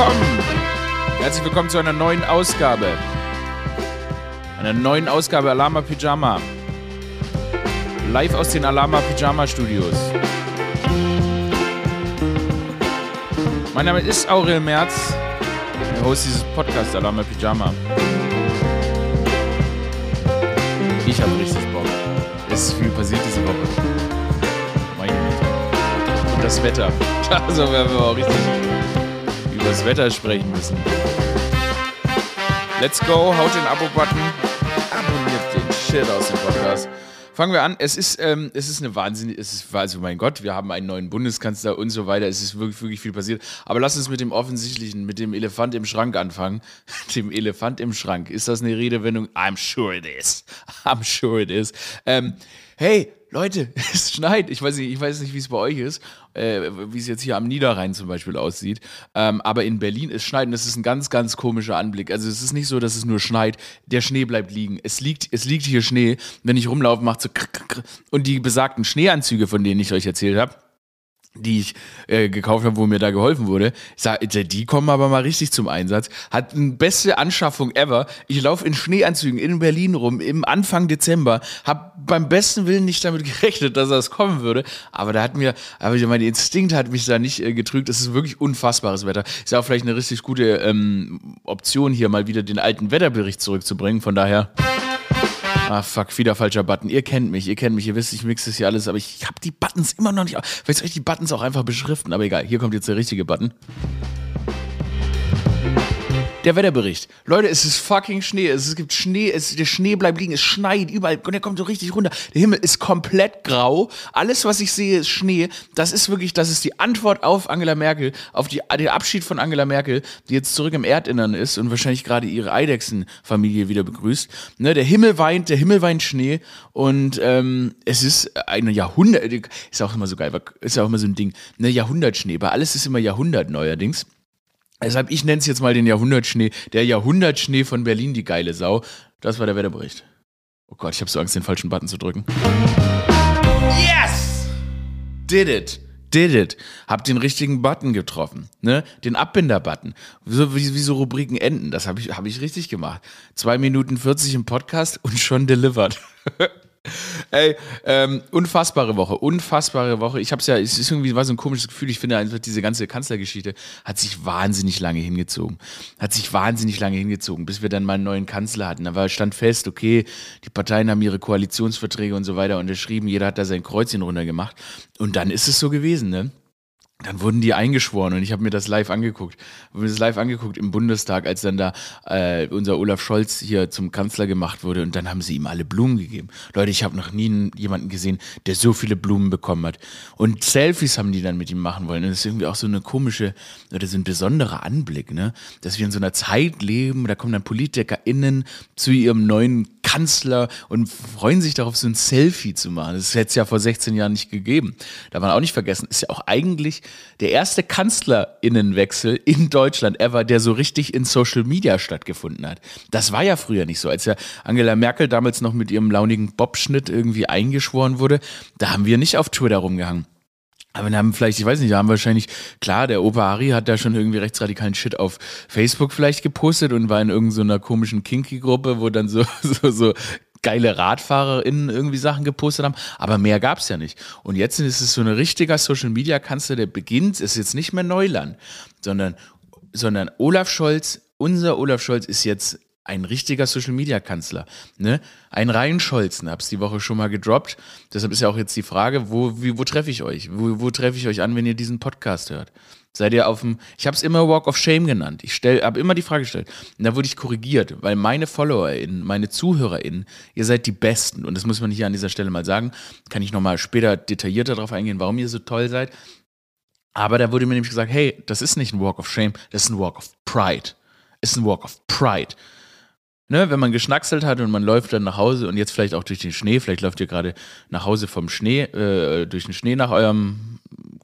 willkommen. Herzlich willkommen zu einer neuen Ausgabe. Einer neuen Ausgabe Alama Pyjama. Live aus den Alama Pyjama Studios. Mein Name ist Aurel Merz, der Host dieses Podcasts Alama Pyjama. Ich habe richtig Bock. Es ist viel passiert diese Woche. Meine Güte. Und das Wetter. Also werden wir auch richtig das Wetter sprechen müssen. Let's go, haut den Abo-Button, abonniert den Shit aus dem Podcast. Fangen wir an. Es ist, ähm, es ist eine Wahnsinn. Es ist, also mein Gott, wir haben einen neuen Bundeskanzler und so weiter. Es ist wirklich, wirklich viel passiert. Aber lass uns mit dem Offensichtlichen, mit dem Elefant im Schrank anfangen. dem Elefant im Schrank. Ist das eine Redewendung? I'm sure it is. I'm sure it is. Ähm, hey, Leute, es schneit. Ich weiß nicht, ich weiß nicht, wie es bei euch ist, äh, wie es jetzt hier am Niederrhein zum Beispiel aussieht. Ähm, aber in Berlin ist schneit und es ist ein ganz, ganz komischer Anblick. Also es ist nicht so, dass es nur schneit. Der Schnee bleibt liegen. Es liegt, es liegt hier Schnee. Wenn ich rumlaufe, macht so und die besagten Schneeanzüge, von denen ich euch erzählt habe die ich äh, gekauft habe, wo mir da geholfen wurde. Ich sag, die kommen aber mal richtig zum Einsatz. Hat eine beste Anschaffung ever. Ich laufe in Schneeanzügen in Berlin rum im Anfang Dezember. Hab beim besten Willen nicht damit gerechnet, dass das kommen würde. Aber da hat mir, aber mein Instinkt hat mich da nicht äh, getrügt. Das ist wirklich unfassbares Wetter. Ist ja auch vielleicht eine richtig gute ähm, Option, hier mal wieder den alten Wetterbericht zurückzubringen. Von daher. Ah, fuck, wieder falscher Button. Ihr kennt mich, ihr kennt mich, ihr wisst, ich mixe das hier alles, aber ich habe die Buttons immer noch nicht. Vielleicht soll ich die Buttons auch einfach beschriften, aber egal. Hier kommt jetzt der richtige Button. Der Wetterbericht. Leute, es ist fucking Schnee. Es gibt Schnee, es, der Schnee bleibt liegen, es schneit überall und der kommt so richtig runter. Der Himmel ist komplett grau. Alles, was ich sehe, ist Schnee. Das ist wirklich, das ist die Antwort auf Angela Merkel, auf die, den Abschied von Angela Merkel, die jetzt zurück im Erdinnern ist und wahrscheinlich gerade ihre Eidechsenfamilie wieder begrüßt. Ne, der Himmel weint, der Himmel weint Schnee und ähm, es ist ein Jahrhundert, ist auch immer so geil, ist auch immer so ein Ding, ne, Jahrhundertschnee. Bei alles ist immer Jahrhundert neuerdings. Deshalb, ich nenne es jetzt mal den Jahrhundertschnee. Der Jahrhundertschnee von Berlin, die geile Sau. Das war der Wetterbericht. Oh Gott, ich habe so Angst, den falschen Button zu drücken. Yes! Did it. Did it. Hab den richtigen Button getroffen. Ne? Den Abbinder-Button. So, wie, wie so Rubriken enden. Das habe ich, hab ich richtig gemacht. Zwei Minuten 40 im Podcast und schon delivered. Ey, ähm, unfassbare Woche, unfassbare Woche. Ich habe es ja, es ist irgendwie war so ein komisches Gefühl. Ich finde einfach, diese ganze Kanzlergeschichte hat sich wahnsinnig lange hingezogen. Hat sich wahnsinnig lange hingezogen, bis wir dann mal einen neuen Kanzler hatten. Da war, stand fest, okay, die Parteien haben ihre Koalitionsverträge und so weiter unterschrieben. Jeder hat da sein Kreuzchen runtergemacht. Und dann ist es so gewesen, ne? Dann wurden die eingeschworen und ich habe mir das live angeguckt. Habe mir das live angeguckt im Bundestag, als dann da äh, unser Olaf Scholz hier zum Kanzler gemacht wurde und dann haben sie ihm alle Blumen gegeben. Leute, ich habe noch nie jemanden gesehen, der so viele Blumen bekommen hat. Und Selfies haben die dann mit ihm machen wollen. Und das ist irgendwie auch so eine komische oder so ein besonderer Anblick, ne? Dass wir in so einer Zeit leben, da kommen dann PolitikerInnen zu ihrem neuen Kanzler und freuen sich darauf, so ein Selfie zu machen. Das hätte es ja vor 16 Jahren nicht gegeben. Da man auch nicht vergessen, ist ja auch eigentlich der erste Kanzlerinnenwechsel in Deutschland ever, der so richtig in Social Media stattgefunden hat. Das war ja früher nicht so. Als ja Angela Merkel damals noch mit ihrem launigen Bobschnitt irgendwie eingeschworen wurde, da haben wir nicht auf Twitter rumgehangen. Aber wir haben vielleicht, ich weiß nicht, da haben wahrscheinlich, klar, der Opa Ari hat da schon irgendwie rechtsradikalen Shit auf Facebook vielleicht gepostet und war in irgendeiner so komischen Kinky-Gruppe, wo dann so, so, so geile RadfahrerInnen irgendwie Sachen gepostet haben, aber mehr gab es ja nicht. Und jetzt ist es so ein richtiger Social-Media-Kanzler, der beginnt, ist jetzt nicht mehr Neuland, sondern, sondern Olaf Scholz, unser Olaf Scholz ist jetzt ein richtiger Social-Media-Kanzler. Ne? Ein Rhein Scholzen, hab's die Woche schon mal gedroppt. Deshalb ist ja auch jetzt die Frage, wo, wie, wo treffe ich euch? Wo, wo treffe ich euch an, wenn ihr diesen Podcast hört? Seid ihr auf dem, ich habe es immer Walk of Shame genannt. Ich habe immer die Frage gestellt. Und da wurde ich korrigiert, weil meine FollowerInnen, meine ZuhörerInnen, ihr seid die Besten. Und das muss man hier an dieser Stelle mal sagen. Kann ich nochmal später detaillierter darauf eingehen, warum ihr so toll seid. Aber da wurde mir nämlich gesagt, hey, das ist nicht ein Walk of Shame, das ist ein Walk of Pride. Ist ein Walk of Pride. Ne, wenn man geschnackselt hat und man läuft dann nach Hause und jetzt vielleicht auch durch den Schnee, vielleicht läuft ihr gerade nach Hause vom Schnee, äh, durch den Schnee nach eurem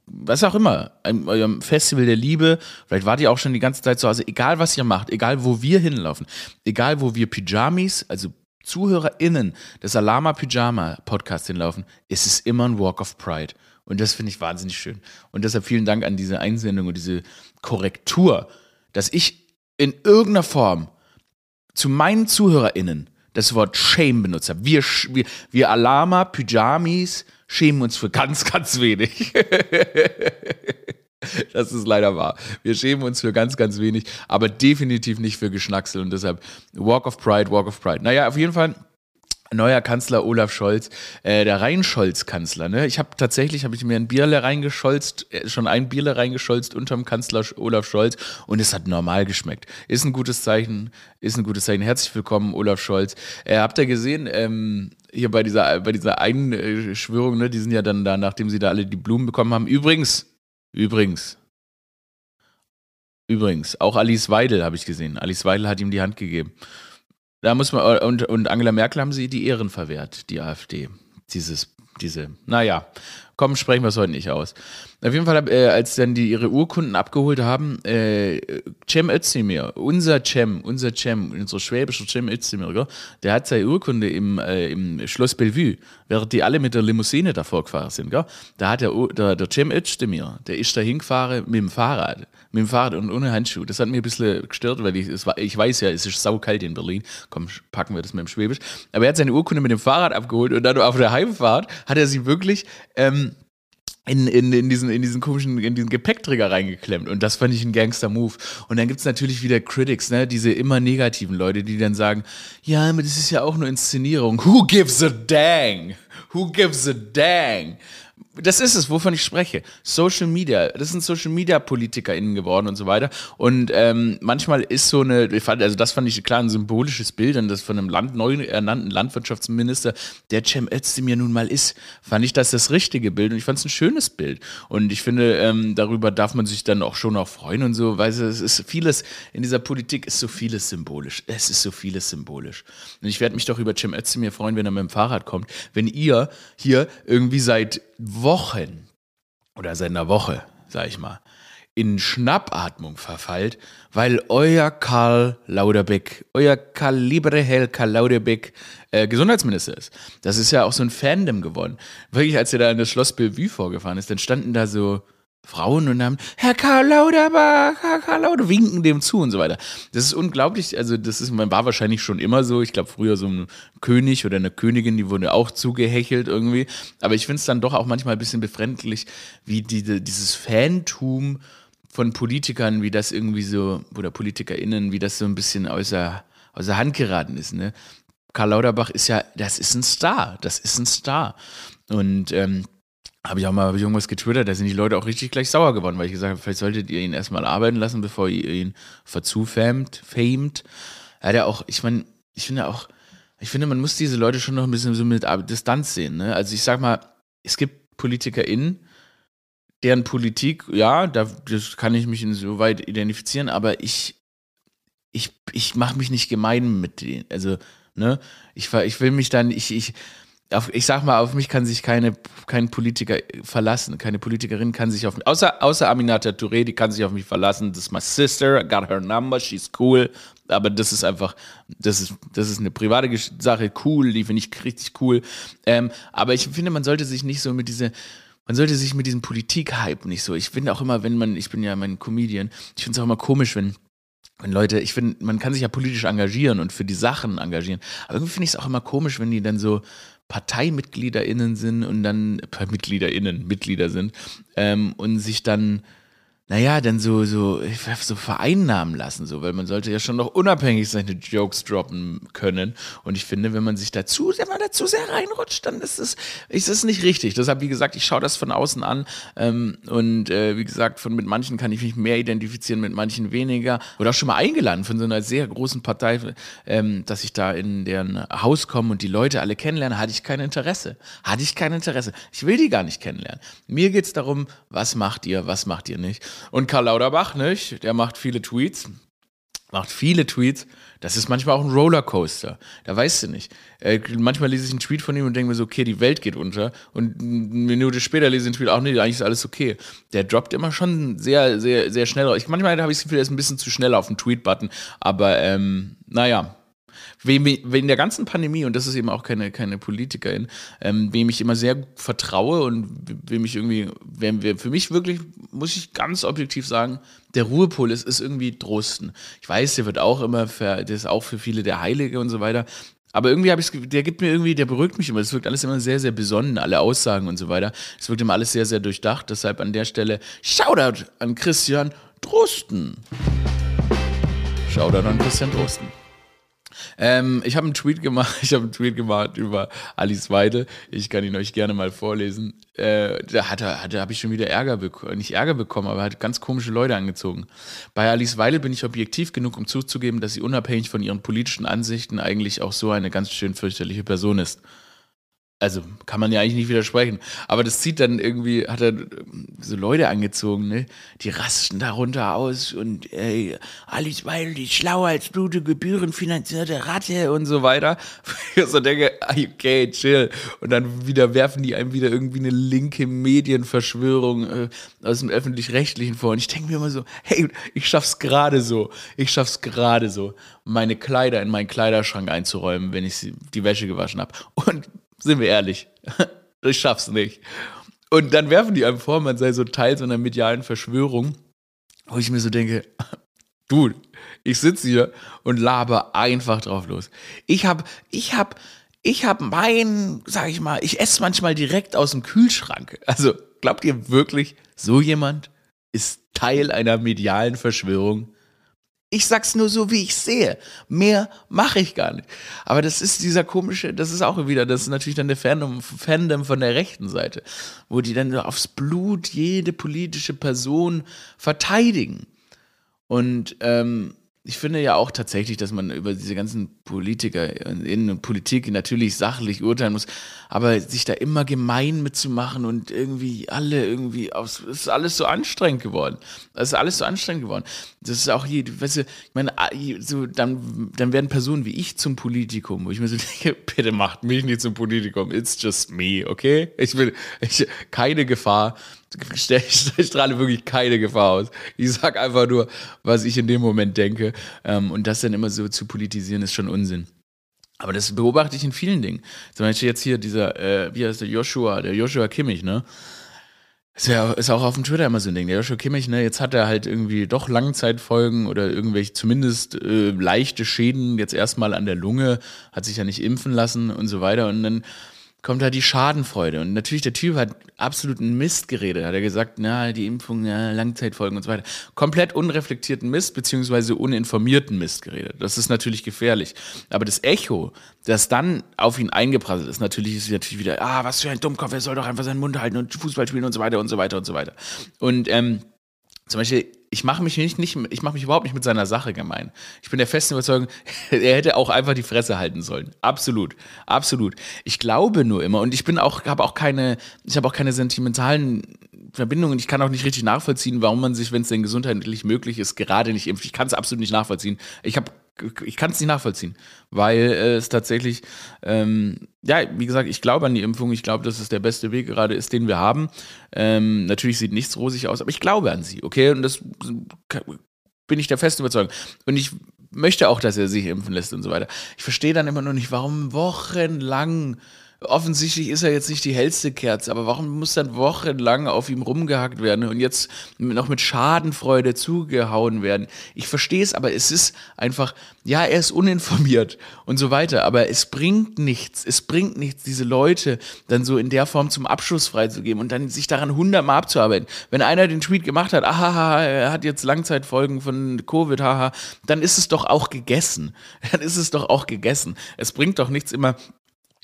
was auch immer, eurem Festival der Liebe, vielleicht wart ihr auch schon die ganze Zeit zu Hause, egal was ihr macht, egal wo wir hinlaufen, egal wo wir Pyjamis, also ZuhörerInnen des Alama Pyjama Podcast hinlaufen, ist es immer ein Walk of Pride. Und das finde ich wahnsinnig schön. Und deshalb vielen Dank an diese Einsendung und diese Korrektur dass ich in irgendeiner Form zu meinen ZuhörerInnen das Wort Shame benutzt habe. Wir, wir, wir Alama, Pyjamis schämen uns für ganz, ganz wenig. Das ist leider wahr. Wir schämen uns für ganz, ganz wenig, aber definitiv nicht für Geschnacksel und deshalb Walk of Pride, Walk of Pride. Naja, auf jeden Fall neuer Kanzler Olaf Scholz, äh, der Rheinscholz-Kanzler. Ne? Ich habe tatsächlich, habe ich mir ein Bierle reingescholzt, äh, schon ein Bierle reingescholzt unterm Kanzler Olaf Scholz und es hat normal geschmeckt. Ist ein gutes Zeichen, ist ein gutes Zeichen. Herzlich willkommen, Olaf Scholz. Äh, habt ihr gesehen, ähm, hier bei dieser, bei dieser Einschwörung, ne, die sind ja dann da, nachdem sie da alle die Blumen bekommen haben. Übrigens, übrigens, übrigens, auch Alice Weidel habe ich gesehen. Alice Weidel hat ihm die Hand gegeben. Da muss man, und, und Angela Merkel haben sie die Ehren verwehrt, die AfD. Dieses, diese, naja, komm, sprechen wir es heute nicht aus. Auf jeden Fall, äh, als dann die ihre Urkunden abgeholt haben, äh, Cem Özdemir, unser Cem, unser Cem, unser schwäbischer Cem Özdemir, gell, der hat seine Urkunde im, äh, im Schloss Bellevue, während die alle mit der Limousine davor gefahren sind, gell, da hat der, der, der Cem Özdemir, der ist da hingefahren mit dem Fahrrad, mit dem Fahrrad und ohne Handschuh. Das hat mir ein bisschen gestört, weil ich, war, ich weiß ja, es ist saukalt in Berlin. Komm, packen wir das mit dem Schwäbisch. Aber er hat seine Urkunde mit dem Fahrrad abgeholt und dann auf der Heimfahrt hat er sie wirklich ähm, in, in, in, diesen, in diesen komischen, in diesen Gepäckträger reingeklemmt. Und das fand ich ein Gangster-Move. Und dann gibt es natürlich wieder Critics, ne, diese immer negativen Leute, die dann sagen, ja, aber das ist ja auch nur Inszenierung. Who gives a dang? Who gives a dang? Das ist es, wovon ich spreche. Social Media. Das sind Social Media PolitikerInnen geworden und so weiter. Und ähm, manchmal ist so eine, also das fand ich klar ein symbolisches Bild, und das von einem Land, neu ernannten Landwirtschaftsminister, der Cem Özdemir nun mal ist, fand ich das das richtige Bild und ich fand es ein schönes Bild. Und ich finde, ähm, darüber darf man sich dann auch schon auch freuen und so, weil es ist vieles, in dieser Politik ist so vieles symbolisch. Es ist so vieles symbolisch. Und ich werde mich doch über Cem Özdemir freuen, wenn er mit dem Fahrrad kommt. Wenn ihr hier irgendwie seit Wochen oder seit einer Woche, sag ich mal, in Schnappatmung verfallt, weil euer Karl Lauderbeck, euer Karl Hell Karl Lauderbeck äh, Gesundheitsminister ist. Das ist ja auch so ein Fandom geworden. Wirklich, als er da in das Schloss Bellevue vorgefahren ist, dann standen da so Frauen und haben Herr Karl Lauterbach, Herr Karl Lauterbach, winken dem zu und so weiter. Das ist unglaublich, also das ist, man war wahrscheinlich schon immer so. Ich glaube, früher so ein König oder eine Königin, die wurde auch zugehechelt irgendwie. Aber ich finde es dann doch auch manchmal ein bisschen befremdlich, wie die, dieses Fantum von Politikern, wie das irgendwie so, oder PolitikerInnen, wie das so ein bisschen außer, außer Hand geraten ist. Ne? Karl Lauterbach ist ja, das ist ein Star, das ist ein Star. Und ähm, habe ich auch mal irgendwas getwittert, da sind die Leute auch richtig gleich sauer geworden, weil ich gesagt habe, vielleicht solltet ihr ihn erstmal arbeiten lassen, bevor ihr ihn verzufamt, famed. Er hat ja auch, ich meine, ich finde auch, ich finde, man muss diese Leute schon noch ein bisschen so mit Distanz sehen. Ne? Also ich sag mal, es gibt PolitikerInnen, deren Politik, ja, da, das kann ich mich insoweit identifizieren, aber ich, ich, ich mache mich nicht gemein mit denen. Also, ne, ich, ich will mich dann, ich, ich, auf, ich sag mal, auf mich kann sich keine, kein Politiker verlassen. Keine Politikerin kann sich auf mich, außer, außer Aminata Touré, die kann sich auf mich verlassen. Das ist my sister, I got her number, she's cool. Aber das ist einfach, das ist, das ist eine private Sache, cool, die finde ich richtig cool. Ähm, aber ich finde, man sollte sich nicht so mit dieser, man sollte sich mit diesem Politik-Hype nicht so. Ich finde auch immer, wenn man, ich bin ja mein Comedian, ich finde es auch immer komisch, wenn wenn Leute, ich finde, man kann sich ja politisch engagieren und für die Sachen engagieren. Aber irgendwie finde ich es auch immer komisch, wenn die dann so, ParteimitgliederInnen sind und dann äh, MitgliederInnen, Mitglieder sind ähm, und sich dann naja, dann so, so, so vereinnahmen lassen, so, weil man sollte ja schon noch unabhängig seine Jokes droppen können. Und ich finde, wenn man sich dazu, wenn man dazu sehr reinrutscht, dann ist es, ist es nicht richtig. Deshalb, wie gesagt, ich schaue das von außen an. Ähm, und äh, wie gesagt, von mit manchen kann ich mich mehr identifizieren, mit manchen weniger. Oder auch schon mal eingeladen von so einer sehr großen Partei, ähm, dass ich da in deren Haus komme und die Leute alle kennenlerne, hatte ich kein Interesse. Hatte ich kein Interesse. Ich will die gar nicht kennenlernen. Mir geht's darum, was macht ihr, was macht ihr nicht. Und Karl Lauterbach, nicht? Der macht viele Tweets. Macht viele Tweets. Das ist manchmal auch ein Rollercoaster. Da weißt du nicht. Äh, manchmal lese ich einen Tweet von ihm und denke mir so, okay, die Welt geht unter. Und eine Minute später lese ich einen Tweet, auch nee, eigentlich ist alles okay. Der droppt immer schon sehr, sehr, sehr schnell. Ich, manchmal habe ich das Gefühl, er ist ein bisschen zu schnell auf dem Tweet-Button. Aber ähm, naja, wem, wegen der ganzen Pandemie, und das ist eben auch keine, keine Politikerin, ähm, wem ich immer sehr vertraue und wem ich irgendwie, wem wir, für mich wirklich, muss ich ganz objektiv sagen, der Ruhepol ist, ist irgendwie Drosten. Ich weiß, der wird auch immer, für, der ist auch für viele der Heilige und so weiter. Aber irgendwie habe ich der gibt mir irgendwie, der beruhigt mich immer. Es wirkt alles immer sehr, sehr besonnen, alle Aussagen und so weiter. Es wirkt immer alles sehr, sehr durchdacht. Deshalb an der Stelle Shoutout an Christian Drosten. Shoutout an Christian Drosten. Ähm, ich habe einen Tweet gemacht, ich habe einen Tweet gemacht über Alice Weide. Ich kann ihn euch gerne mal vorlesen. Äh, da hat er, habe ich schon wieder Ärger bekommen, nicht Ärger bekommen, aber hat ganz komische Leute angezogen. Bei Alice Weidel bin ich objektiv genug, um zuzugeben, dass sie unabhängig von ihren politischen Ansichten eigentlich auch so eine ganz schön fürchterliche Person ist also kann man ja eigentlich nicht widersprechen. Aber das zieht dann irgendwie, hat er so Leute angezogen, ne? Die rasten darunter aus und ey, Alice Weil, die schlauer als du, die gebührenfinanzierte Ratte und so weiter. Ich so denke, okay, chill. Und dann wieder werfen die einem wieder irgendwie eine linke Medienverschwörung äh, aus dem Öffentlich-Rechtlichen vor. Und ich denke mir immer so, hey, ich schaff's gerade so. Ich schaff's gerade so, meine Kleider in meinen Kleiderschrank einzuräumen, wenn ich die Wäsche gewaschen habe. Und sind wir ehrlich. Ich schaff's nicht. Und dann werfen die einem vor, man sei so Teil so einer medialen Verschwörung, wo ich mir so denke, du, ich sitze hier und laber einfach drauf los. Ich hab, ich hab, ich hab mein, sag ich mal, ich esse manchmal direkt aus dem Kühlschrank. Also, glaubt ihr wirklich, so jemand ist Teil einer medialen Verschwörung? Ich sag's nur so, wie ich sehe. Mehr mache ich gar nicht. Aber das ist dieser komische, das ist auch wieder, das ist natürlich dann der Fandom, Fandom von der rechten Seite, wo die dann aufs Blut jede politische Person verteidigen. Und ähm, ich finde ja auch tatsächlich, dass man über diese ganzen Politiker in Politik natürlich sachlich urteilen muss, aber sich da immer gemein mitzumachen und irgendwie alle irgendwie aus, ist alles so anstrengend geworden. Das ist alles so anstrengend geworden. Das ist auch hier, weißt du, ich meine, so, dann, dann werden Personen wie ich zum Politikum, wo ich mir so denke, bitte macht mich nicht zum Politikum, it's just me, okay? Ich will, ich, keine Gefahr ich strahle wirklich keine Gefahr aus. Ich sag einfach nur, was ich in dem Moment denke. Ähm, und das dann immer so zu politisieren, ist schon Unsinn. Aber das beobachte ich in vielen Dingen. Zum Beispiel jetzt hier dieser, äh, wie heißt der Joshua, der Joshua Kimmich, ne? Ist ja ist auch auf dem Twitter immer so ein Ding. Der Joshua Kimmich, ne, jetzt hat er halt irgendwie doch Langzeitfolgen oder irgendwelche zumindest äh, leichte Schäden jetzt erstmal an der Lunge, hat sich ja nicht impfen lassen und so weiter. Und dann kommt da die Schadenfreude. Und natürlich, der Typ hat absoluten Mist geredet. Hat er gesagt, na, die Impfung, ja, Langzeitfolgen und so weiter. Komplett unreflektierten Mist, beziehungsweise uninformierten Mist geredet. Das ist natürlich gefährlich. Aber das Echo, das dann auf ihn eingeprasselt ist, natürlich ist natürlich wieder, ah, was für ein Dummkopf, er soll doch einfach seinen Mund halten und Fußball spielen und so weiter und so weiter und so weiter. Und ähm, zum Beispiel, ich mache mich nicht, nicht ich mache mich überhaupt nicht mit seiner Sache gemein. Ich bin der festen Überzeugung, er hätte auch einfach die Fresse halten sollen. Absolut, absolut. Ich glaube nur immer und ich bin auch, habe auch keine, ich habe auch keine sentimentalen Verbindungen. Ich kann auch nicht richtig nachvollziehen, warum man sich, wenn es denn gesundheitlich möglich ist, gerade nicht impft. Ich kann es absolut nicht nachvollziehen. Ich habe ich kann es nicht nachvollziehen, weil äh, es tatsächlich, ähm, ja, wie gesagt, ich glaube an die Impfung. Ich glaube, dass es der beste Weg gerade ist, den wir haben. Ähm, natürlich sieht nichts rosig aus, aber ich glaube an sie, okay? Und das bin ich der festen Überzeugung. Und ich möchte auch, dass er sich impfen lässt und so weiter. Ich verstehe dann immer noch nicht, warum wochenlang offensichtlich ist er jetzt nicht die hellste Kerze, aber warum muss dann wochenlang auf ihm rumgehackt werden und jetzt noch mit Schadenfreude zugehauen werden? Ich verstehe es, aber es ist einfach, ja, er ist uninformiert und so weiter, aber es bringt nichts, es bringt nichts, diese Leute dann so in der Form zum Abschluss freizugeben und dann sich daran hundertmal abzuarbeiten. Wenn einer den Tweet gemacht hat, aha, er hat jetzt Langzeitfolgen von Covid, haha, dann ist es doch auch gegessen. Dann ist es doch auch gegessen. Es bringt doch nichts immer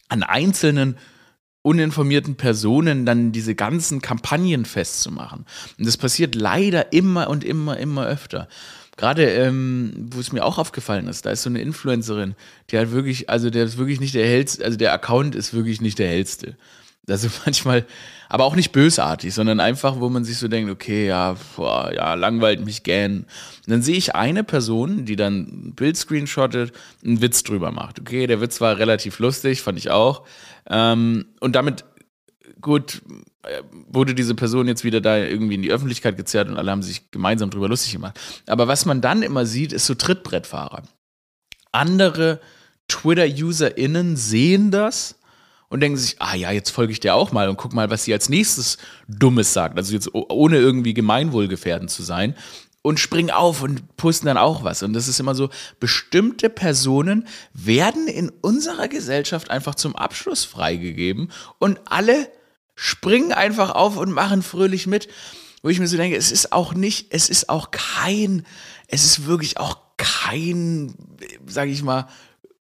an einzelnen uninformierten Personen dann diese ganzen Kampagnen festzumachen. Und das passiert leider immer und immer, immer öfter. Gerade, ähm, wo es mir auch aufgefallen ist, da ist so eine Influencerin, die hat wirklich, also der ist wirklich nicht der hellste, also der Account ist wirklich nicht der hellste. Also manchmal, aber auch nicht bösartig, sondern einfach, wo man sich so denkt, okay, ja, boah, ja, langweilt mich gern. Und dann sehe ich eine Person, die dann ein Bild screenshottet, einen Witz drüber macht. Okay, der Witz war relativ lustig, fand ich auch. Ähm, und damit, gut, äh, wurde diese Person jetzt wieder da irgendwie in die Öffentlichkeit gezerrt und alle haben sich gemeinsam drüber lustig gemacht. Aber was man dann immer sieht, ist so Trittbrettfahrer. Andere Twitter-UserInnen sehen das und denken sich, ah ja, jetzt folge ich dir auch mal und guck mal, was sie als nächstes Dummes sagt. Also jetzt ohne irgendwie gemeinwohlgefährdend zu sein. Und springen auf und posten dann auch was. Und das ist immer so, bestimmte Personen werden in unserer Gesellschaft einfach zum Abschluss freigegeben und alle springen einfach auf und machen fröhlich mit. Wo ich mir so denke, es ist auch nicht, es ist auch kein, es ist wirklich auch kein, sag ich mal,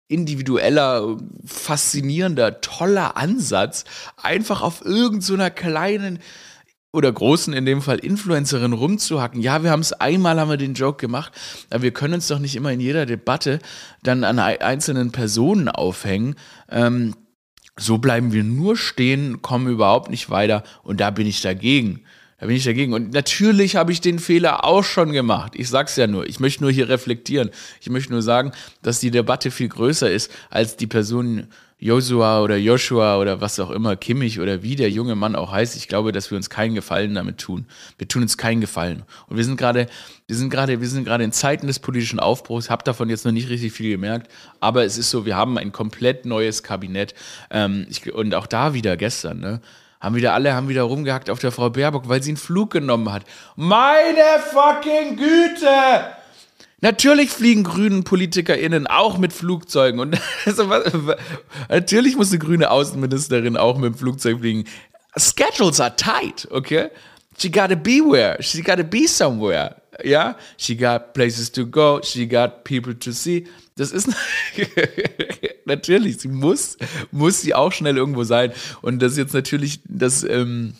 individueller, faszinierender, toller Ansatz, einfach auf irgendeiner so kleinen oder großen, in dem Fall Influencerin rumzuhacken. Ja, wir haben es einmal, haben wir den Joke gemacht, aber wir können uns doch nicht immer in jeder Debatte dann an einzelnen Personen aufhängen. Ähm, so bleiben wir nur stehen, kommen überhaupt nicht weiter und da bin ich dagegen. Da bin ich dagegen. Und natürlich habe ich den Fehler auch schon gemacht. Ich sag's ja nur. Ich möchte nur hier reflektieren. Ich möchte nur sagen, dass die Debatte viel größer ist als die Person Joshua oder Joshua oder was auch immer, Kimmich oder wie der junge Mann auch heißt. Ich glaube, dass wir uns keinen Gefallen damit tun. Wir tun uns keinen Gefallen. Und wir sind gerade, wir sind gerade, wir sind gerade in Zeiten des politischen Aufbruchs. Hab davon jetzt noch nicht richtig viel gemerkt. Aber es ist so, wir haben ein komplett neues Kabinett. Ähm, ich, und auch da wieder gestern, ne? Haben wieder alle haben wieder rumgehackt auf der Frau Baerbock, weil sie einen Flug genommen hat. Meine fucking Güte! Natürlich fliegen grünen PolitikerInnen auch mit Flugzeugen. Und also, natürlich muss eine grüne Außenministerin auch mit dem Flugzeug fliegen. Schedules are tight, okay? She gotta be where. She gotta be somewhere. Ja? She got places to go. She got people to see. Das ist natürlich, sie muss, muss sie auch schnell irgendwo sein. Und das ist jetzt natürlich, dass, ähm,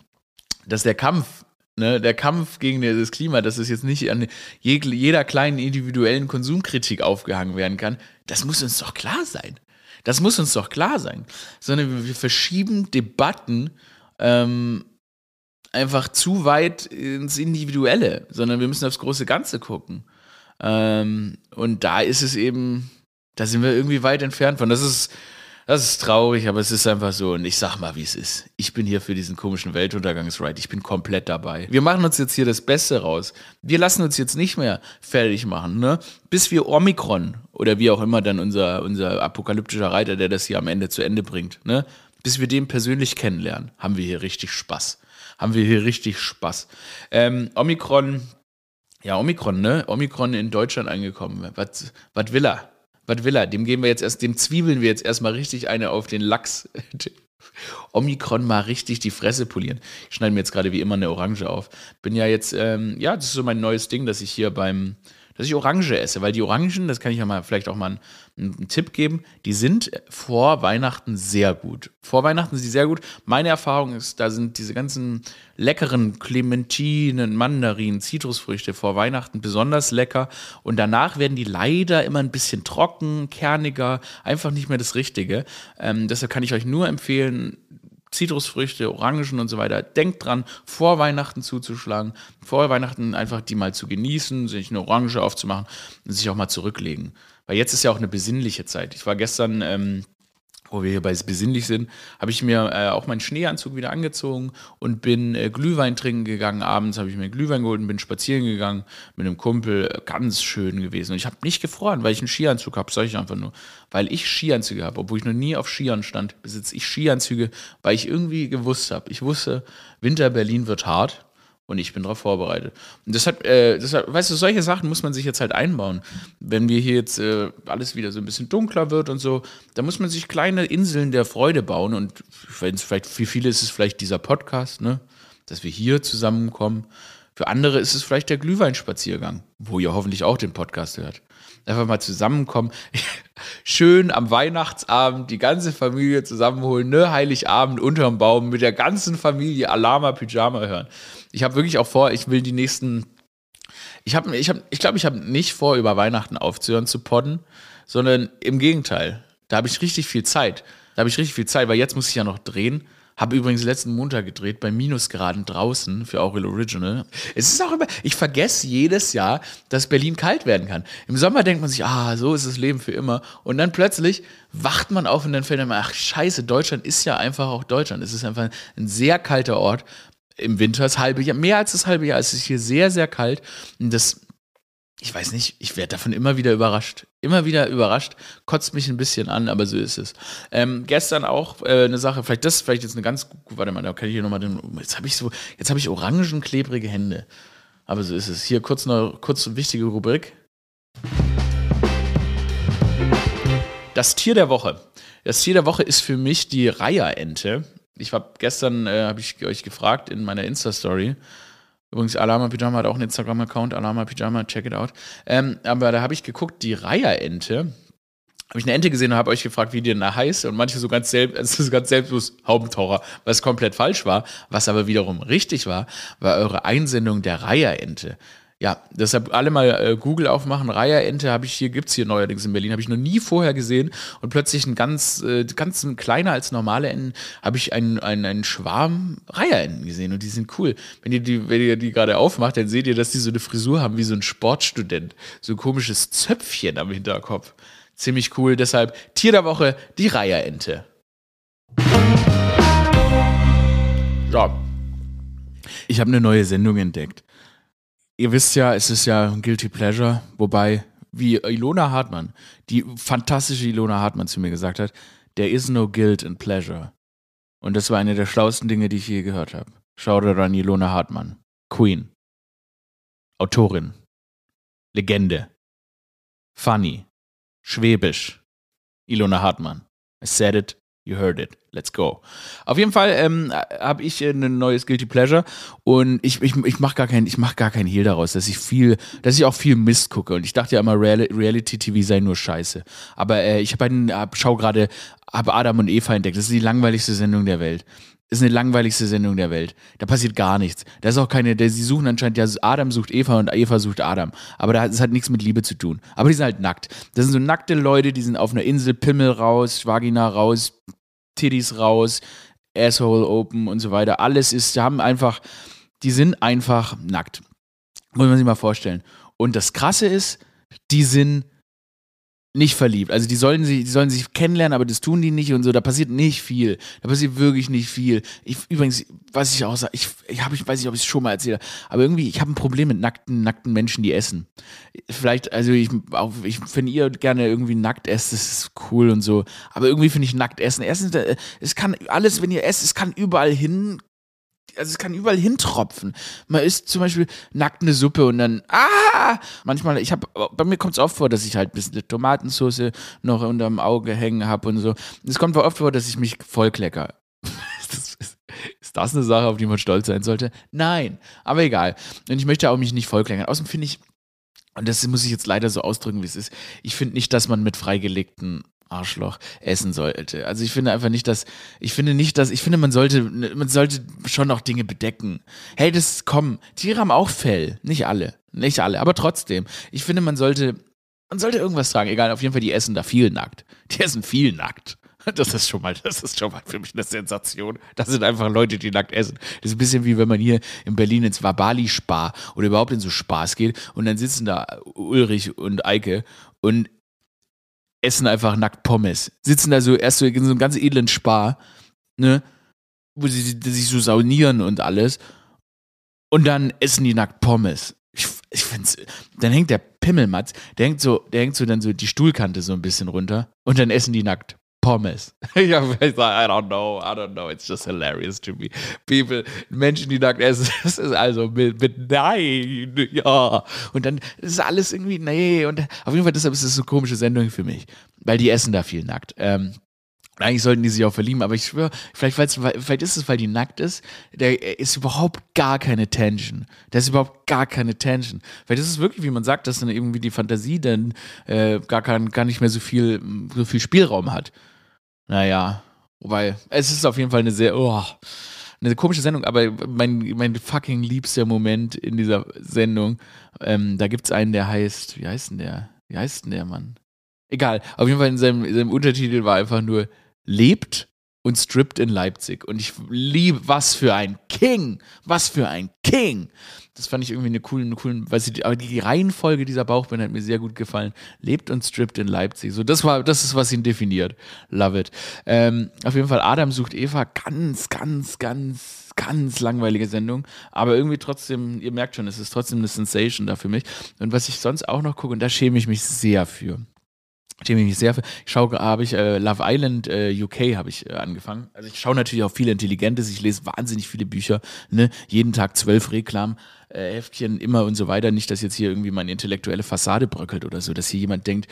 dass der Kampf Ne, der Kampf gegen das Klima, dass es jetzt nicht an jeder kleinen individuellen Konsumkritik aufgehangen werden kann, das muss uns doch klar sein. Das muss uns doch klar sein. Sondern wir verschieben Debatten ähm, einfach zu weit ins Individuelle, sondern wir müssen aufs große Ganze gucken. Ähm, und da ist es eben, da sind wir irgendwie weit entfernt von. Das ist, das ist traurig, aber es ist einfach so. Und ich sag mal, wie es ist. Ich bin hier für diesen komischen Weltuntergangsride. Ich bin komplett dabei. Wir machen uns jetzt hier das Beste raus. Wir lassen uns jetzt nicht mehr fertig machen, ne? Bis wir Omikron oder wie auch immer dann unser, unser apokalyptischer Reiter, der das hier am Ende zu Ende bringt, ne? Bis wir den persönlich kennenlernen, haben wir hier richtig Spaß. Haben wir hier richtig Spaß. Ähm, Omikron ja, Omikron, ne? Omikron in Deutschland angekommen. Was, will er? Was will er? Dem geben wir jetzt erst, dem zwiebeln wir jetzt erstmal richtig eine auf den Lachs. Omikron mal richtig die Fresse polieren. Ich schneide mir jetzt gerade wie immer eine Orange auf. Bin ja jetzt, ähm, ja, das ist so mein neues Ding, dass ich hier beim, dass ich Orange esse, weil die Orangen, das kann ich ja mal vielleicht auch mal einen, Tipp geben, die sind vor Weihnachten sehr gut. Vor Weihnachten sind sie sehr gut. Meine Erfahrung ist, da sind diese ganzen leckeren Clementinen, Mandarinen, Zitrusfrüchte vor Weihnachten besonders lecker und danach werden die leider immer ein bisschen trocken, kerniger, einfach nicht mehr das Richtige. Ähm, deshalb kann ich euch nur empfehlen, Zitrusfrüchte, Orangen und so weiter. Denkt dran, vor Weihnachten zuzuschlagen, vor Weihnachten einfach die mal zu genießen, sich eine Orange aufzumachen und sich auch mal zurücklegen. Weil jetzt ist ja auch eine besinnliche Zeit. Ich war gestern ähm, wo wir hier bei besinnlich sind, habe ich mir äh, auch meinen Schneeanzug wieder angezogen und bin äh, Glühwein trinken gegangen. Abends habe ich mir Glühwein geholt und bin spazieren gegangen mit einem Kumpel. Ganz schön gewesen. Und ich habe nicht gefroren, weil ich einen Skianzug habe, sage ich einfach nur. Weil ich Skianzüge habe, obwohl ich noch nie auf Skiern stand, besitze ich Skianzüge, weil ich irgendwie gewusst habe. Ich wusste, Winter Berlin wird hart und ich bin darauf vorbereitet. Und deshalb, äh, deshalb, weißt du, solche Sachen muss man sich jetzt halt einbauen. Wenn wir hier jetzt äh, alles wieder so ein bisschen dunkler wird und so, da muss man sich kleine Inseln der Freude bauen. Und vielleicht für viele ist es vielleicht dieser Podcast, ne? dass wir hier zusammenkommen. Für andere ist es vielleicht der Glühweinspaziergang, wo ihr hoffentlich auch den Podcast hört. Einfach mal zusammenkommen. Schön am Weihnachtsabend die ganze Familie zusammenholen, ne? Heiligabend unterm Baum mit der ganzen Familie Alama Pyjama hören. Ich habe wirklich auch vor, ich will die nächsten. Ich habe, ich habe, ich glaube, ich habe nicht vor, über Weihnachten aufzuhören zu podden, sondern im Gegenteil. Da habe ich richtig viel Zeit. Da habe ich richtig viel Zeit, weil jetzt muss ich ja noch drehen. Habe übrigens letzten Montag gedreht bei Minusgraden draußen für Aurel Original. Es ist auch immer, ich vergesse jedes Jahr, dass Berlin kalt werden kann. Im Sommer denkt man sich, ah, so ist das Leben für immer. Und dann plötzlich wacht man auf und dann fällt man, ach scheiße, Deutschland ist ja einfach auch Deutschland. Es ist einfach ein sehr kalter Ort im Winter, das halbe Jahr, mehr als das halbe Jahr. Es ist hier sehr, sehr kalt. Und das ich weiß nicht, ich werde davon immer wieder überrascht. Immer wieder überrascht, kotzt mich ein bisschen an, aber so ist es. Ähm, gestern auch äh, eine Sache, vielleicht das, vielleicht jetzt eine ganz, warte mal, da kann ich hier nochmal den, jetzt habe ich so, jetzt habe ich orangen klebrige Hände. Aber so ist es. Hier kurz eine kurz wichtige Rubrik. Das Tier der Woche. Das Tier der Woche ist für mich die Reiherente. Ich habe gestern, äh, habe ich euch gefragt in meiner Insta-Story, Übrigens, Alama Pyjama hat auch einen Instagram-Account, Alama Pyjama, check it out. Ähm, aber da habe ich geguckt, die Reiherente, habe ich eine Ente gesehen und habe euch gefragt, wie die denn da heißt. Und manche so ganz, selbst, also so ganz selbstlos Haubentaucher, was komplett falsch war. Was aber wiederum richtig war, war eure Einsendung der Reiherente. Ja, deshalb alle mal äh, Google aufmachen. Reiherente habe ich hier, gibt's hier neuerdings in Berlin, habe ich noch nie vorher gesehen. Und plötzlich ein ganz, äh, ganz kleiner als normale Enten, habe ich einen, einen, einen Schwarm Reiherenten gesehen. Und die sind cool. Wenn ihr die, wenn ihr die gerade aufmacht, dann seht ihr, dass die so eine Frisur haben wie so ein Sportstudent. So ein komisches Zöpfchen am Hinterkopf. Ziemlich cool. Deshalb Tier der Woche, die Reiherente. Ja. Ich habe eine neue Sendung entdeckt ihr wisst ja, es ist ja ein Guilty Pleasure, wobei, wie Ilona Hartmann, die fantastische Ilona Hartmann zu mir gesagt hat, there is no guilt in pleasure. Und das war eine der schlauesten Dinge, die ich je gehört habe. Schaut an Ilona Hartmann. Queen. Autorin. Legende. Funny. Schwäbisch. Ilona Hartmann. I said it, You heard it. Let's go. Auf jeden Fall ähm, habe ich ein neues Guilty Pleasure und ich, ich, ich mache gar kein ich mach keinen Hehl daraus, dass ich viel, dass ich auch viel Mist gucke und ich dachte ja immer Real, Reality TV sei nur Scheiße. Aber äh, ich habe einen hab, schau gerade habe Adam und Eva entdeckt. Das ist die langweiligste Sendung der Welt ist eine langweiligste Sendung der Welt. Da passiert gar nichts. Da ist auch keine, der, sie suchen anscheinend, ja, Adam sucht Eva und Eva sucht Adam. Aber das hat nichts mit Liebe zu tun. Aber die sind halt nackt. Das sind so nackte Leute, die sind auf einer Insel, Pimmel raus, Vagina raus, Titties raus, Asshole open und so weiter. Alles ist, die haben einfach, die sind einfach nackt. Muss man sich mal vorstellen. Und das Krasse ist, die sind nicht verliebt. Also die sollen sich, die sollen sich kennenlernen, aber das tun die nicht und so. Da passiert nicht viel. Da passiert wirklich nicht viel. Ich, übrigens, was ich auch sage, ich, ich, hab, ich weiß nicht, ob ich es schon mal erzähle, aber irgendwie, ich habe ein Problem mit nackten, nackten Menschen, die essen. Vielleicht, also ich, auch, ich finde ihr gerne irgendwie nackt esst, das ist cool und so. Aber irgendwie finde ich nackt essen. Erstens, es kann alles, wenn ihr esst, es kann überall hin also es kann überall hintropfen. Man isst zum Beispiel nackt eine Suppe und dann, ah! Manchmal, ich habe, bei mir kommt es oft vor, dass ich halt ein bisschen Tomatensauce noch unterm Auge hängen habe und so. Es kommt oft vor, dass ich mich vollklecker. ist das eine Sache, auf die man stolz sein sollte? Nein, aber egal. Und ich möchte auch mich nicht vollkleckern. Außerdem finde ich, und das muss ich jetzt leider so ausdrücken, wie es ist, ich finde nicht, dass man mit freigelegten Arschloch essen sollte. Also ich finde einfach nicht, dass ich finde nicht, dass ich finde, man sollte man sollte schon auch Dinge bedecken. Hey, das komm, Tiere haben auch Fell, nicht alle, nicht alle, aber trotzdem. Ich finde, man sollte man sollte irgendwas tragen, egal, auf jeden Fall die essen da viel nackt. Die essen viel nackt. Das ist schon mal, das ist schon mal für mich eine Sensation. Das sind einfach Leute, die nackt essen. Das ist ein bisschen wie wenn man hier in Berlin ins Wabali-Spar oder überhaupt in so Spaß geht und dann sitzen da Ulrich und Eike und essen einfach nackt Pommes. Sitzen da so erst so in so einem ganz edlen Spar, ne? Wo sie, sich so saunieren und alles. Und dann essen die nackt Pommes. Ich, ich find's, dann hängt der Pimmelmatz, der hängt so, der hängt so dann so die Stuhlkante so ein bisschen runter und dann essen die nackt Pommes. ich I don't know, I don't know, it's just hilarious to me. People, Menschen, die nackt essen, das ist also mit, mit Nein, ja. Und dann ist alles irgendwie, nee. Und auf jeden Fall, deshalb ist es so eine komische Sendung für mich, weil die essen da viel nackt. Ähm, eigentlich sollten die sich auch verlieben, aber ich schwöre, vielleicht, vielleicht ist es, weil die nackt ist, der ist überhaupt gar keine Tension. Da ist überhaupt gar keine Tension. Vielleicht ist es wirklich, wie man sagt, dass dann irgendwie die Fantasie dann äh, gar, kein, gar nicht mehr so viel, so viel Spielraum hat. Naja, wobei, es ist auf jeden Fall eine sehr, oh, eine komische Sendung, aber mein, mein fucking liebster Moment in dieser Sendung, ähm, da gibt es einen, der heißt, wie heißt denn der? Wie heißt denn der Mann? Egal, auf jeden Fall in seinem, in seinem Untertitel war einfach nur lebt und strippt in Leipzig. Und ich liebe, was für ein King! Was für ein King! Das fand ich irgendwie eine coole, eine coole, weil sie, aber die Reihenfolge dieser Bauchbinde hat mir sehr gut gefallen. Lebt und strippt in Leipzig. So, das war, das ist, was ihn definiert. Love it. Ähm, auf jeden Fall, Adam sucht Eva ganz, ganz, ganz, ganz langweilige Sendung, aber irgendwie trotzdem, ihr merkt schon, es ist trotzdem eine Sensation da für mich. Und was ich sonst auch noch gucke, und da schäme ich mich sehr für. Ich mich sehr für. Ich schaue, habe ich äh, Love Island äh, UK habe ich äh, angefangen. Also ich schaue natürlich auch viel Intelligentes, ich lese wahnsinnig viele Bücher, ne? Jeden Tag zwölf Reklam. Äh, Heftchen immer und so weiter. Nicht, dass jetzt hier irgendwie meine intellektuelle Fassade bröckelt oder so, dass hier jemand denkt,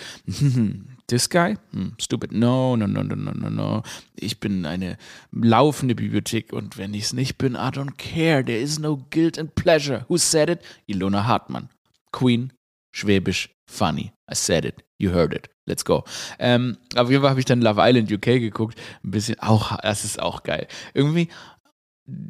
this guy? Hm, stupid. No, no, no, no, no, no, no. Ich bin eine laufende Bibliothek und wenn ich es nicht bin, I don't care. There is no guilt and pleasure. Who said it? Ilona Hartmann. Queen, Schwäbisch, funny. I said it. You heard it. Let's go. Ähm, auf jeden Fall habe ich dann Love Island UK geguckt. Ein bisschen auch, das ist auch geil. Irgendwie,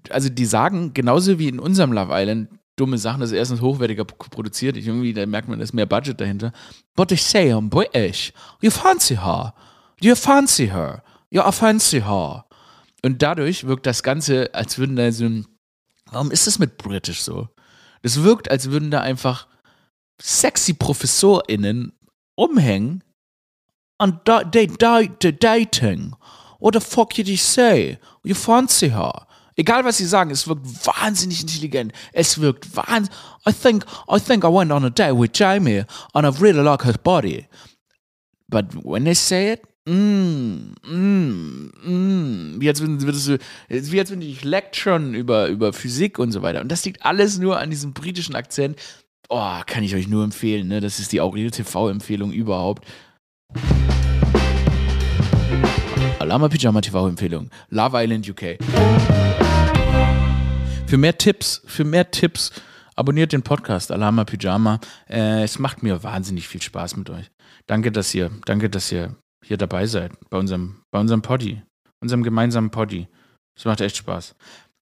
also die sagen, genauso wie in unserem Love Island, dumme Sachen. Das ist erstens hochwertiger produziert. Ich, irgendwie, da merkt man, da ist mehr Budget dahinter. But they say I'm British. You fancy her. You fancy her. You fancy her. Und dadurch wirkt das Ganze, als würden da so ein. Warum ist das mit British so? Das wirkt, als würden da einfach sexy ProfessorInnen umhängen und da, they dating. The fuck you say? You fancy her. Egal was sie sagen, es wirkt wahnsinnig intelligent. Es wirkt wahnsinnig. I think, I think I went on a date with Jamie and I really like her body. But when they say it, mm, mm, mm, wie als würdest du, wie als wenn ich lecturen über, über Physik und so weiter. Und das liegt alles nur an diesem britischen Akzent. Oh, kann ich euch nur empfehlen, ne? Das ist die Aurel TV-Empfehlung überhaupt. Alama Pyjama TV-Empfehlung. Love Island UK. Für mehr Tipps, für mehr Tipps, abonniert den Podcast Alama Pyjama. Äh, es macht mir wahnsinnig viel Spaß mit euch. Danke, dass ihr, danke, dass ihr hier dabei seid bei unserem, bei unserem Poddy, unserem gemeinsamen Poddy. Es macht echt Spaß.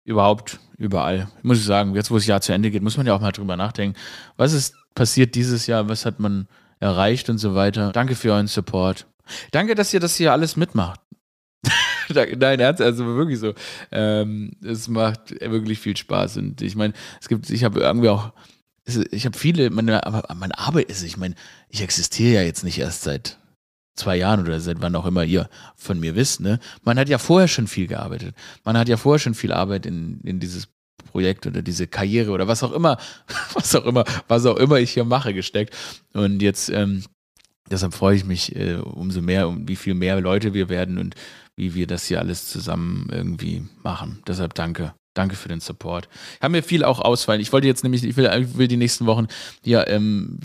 Überhaupt, überall. Muss ich sagen, jetzt wo das Jahr zu Ende geht, muss man ja auch mal drüber nachdenken. Was ist passiert dieses Jahr? Was hat man erreicht und so weiter? Danke für euren Support. Danke, dass ihr das hier alles mitmacht. Nein, ernst, also wirklich so. Ähm, es macht wirklich viel Spaß. Und ich meine, es gibt, ich habe irgendwie auch, ich habe viele, meine, meine Arbeit ist, ich meine, ich existiere ja jetzt nicht erst seit zwei Jahren oder seit wann auch immer ihr von mir wisst, ne? Man hat ja vorher schon viel gearbeitet. Man hat ja vorher schon viel Arbeit in, in dieses Projekt oder diese Karriere oder was auch immer, was auch immer, was auch immer ich hier mache, gesteckt. Und jetzt, ähm, deshalb freue ich mich äh, umso mehr, um wie viel mehr Leute wir werden und wie wir das hier alles zusammen irgendwie machen. Deshalb danke. Danke für den Support. Haben mir viel auch ausfallen. Ich wollte jetzt nämlich, ich will, ich will die nächsten Wochen ja ähm,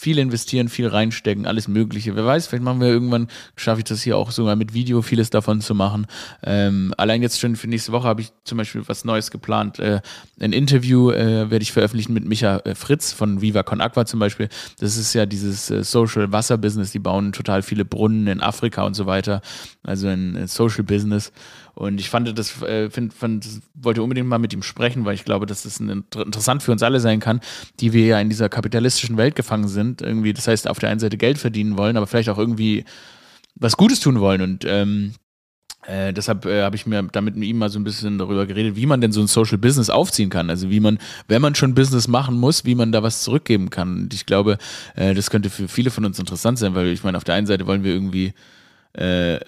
viel investieren, viel reinstecken, alles Mögliche. Wer weiß, vielleicht machen wir irgendwann, schaffe ich das hier auch sogar mit Video, vieles davon zu machen. Ähm, allein jetzt schon für nächste Woche habe ich zum Beispiel was Neues geplant. Äh, ein Interview äh, werde ich veröffentlichen mit Micha äh, Fritz von Viva Con Aqua zum Beispiel. Das ist ja dieses äh, Social Wasser Business. Die bauen total viele Brunnen in Afrika und so weiter. Also ein äh, Social Business. Und ich fand das, äh, find, fand, wollte unbedingt mal mit ihm sprechen, weil ich glaube, dass das ein, interessant für uns alle sein kann, die wir ja in dieser kapitalistischen Welt gefangen sind. Irgendwie, das heißt, auf der einen Seite Geld verdienen wollen, aber vielleicht auch irgendwie was Gutes tun wollen. Und ähm, äh, deshalb äh, habe ich mir damit mit ihm mal so ein bisschen darüber geredet, wie man denn so ein Social Business aufziehen kann. Also wie man, wenn man schon Business machen muss, wie man da was zurückgeben kann. Und ich glaube, äh, das könnte für viele von uns interessant sein, weil ich meine, auf der einen Seite wollen wir irgendwie äh,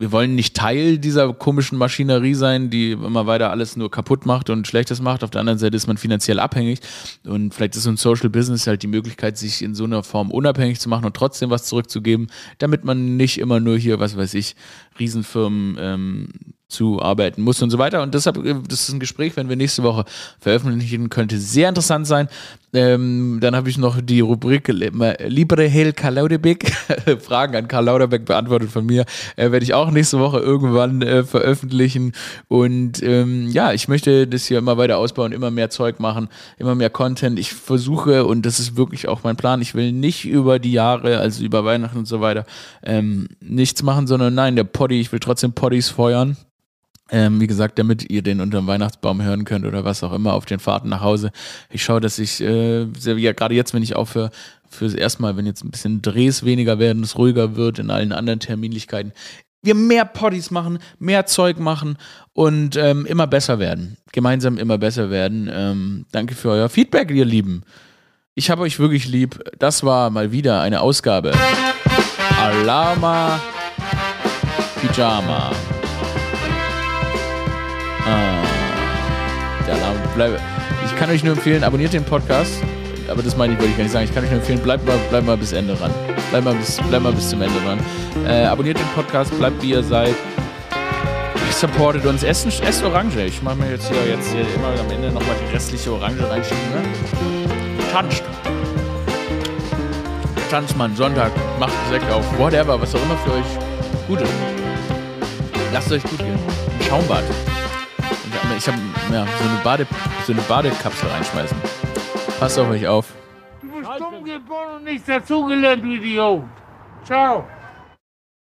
wir wollen nicht Teil dieser komischen Maschinerie sein, die immer weiter alles nur kaputt macht und Schlechtes macht. Auf der anderen Seite ist man finanziell abhängig und vielleicht ist so ein Social Business halt die Möglichkeit, sich in so einer Form unabhängig zu machen und trotzdem was zurückzugeben, damit man nicht immer nur hier, was weiß ich, Riesenfirmen ähm, zu arbeiten muss und so weiter. Und deshalb, äh, das ist ein Gespräch, wenn wir nächste Woche veröffentlichen, könnte sehr interessant sein. Ähm, dann habe ich noch die Rubrik Libre Hel Karl Lauderbeck. Fragen an Karl Lauderbeck beantwortet von mir. Äh, Werde ich auch nächste Woche irgendwann äh, veröffentlichen. Und ähm, ja, ich möchte das hier immer weiter ausbauen, immer mehr Zeug machen, immer mehr Content. Ich versuche, und das ist wirklich auch mein Plan, ich will nicht über die Jahre, also über Weihnachten und so weiter, ähm, nichts machen, sondern nein, der Poddy, ich will trotzdem Poddys feuern. Ähm, wie gesagt, damit ihr den unter dem Weihnachtsbaum hören könnt oder was auch immer auf den Fahrten nach Hause. Ich schaue, dass ich, äh, ja, gerade jetzt, wenn ich aufhöre, fürs erstmal, wenn jetzt ein bisschen Drehs weniger werden, es ruhiger wird in allen anderen Terminlichkeiten, wir mehr Poddies machen, mehr Zeug machen und ähm, immer besser werden. Gemeinsam immer besser werden. Ähm, danke für euer Feedback, ihr Lieben. Ich habe euch wirklich lieb. Das war mal wieder eine Ausgabe. Alama Pyjama. Ah. bleib, ich kann euch nur empfehlen, abonniert den Podcast. Aber das meine ich, wollte ich gar nicht sagen. Ich kann euch nur empfehlen, bleibt mal, bleibt mal bis Ende ran. Bleibt mal bis, bleibt mal bis zum Ende ran. Äh, abonniert den Podcast, bleibt wie ihr seid. Supportet uns. Essen, esst Orange. Ich mache mir jetzt hier, jetzt hier immer am Ende nochmal die restliche Orange reinschieben. Ne? Tanzt. Tanzmann, Sonntag, macht Sekt auf. Whatever, was auch immer für euch gut ist. Lasst euch gut gehen. Ein Schaumbad. Ich habe ja, so, eine Bade, so eine Badekapsel reinschmeißen. Passt auf euch auf. Du bist dumm geboren und nichts dazugelernt, du Idiot. Ciao.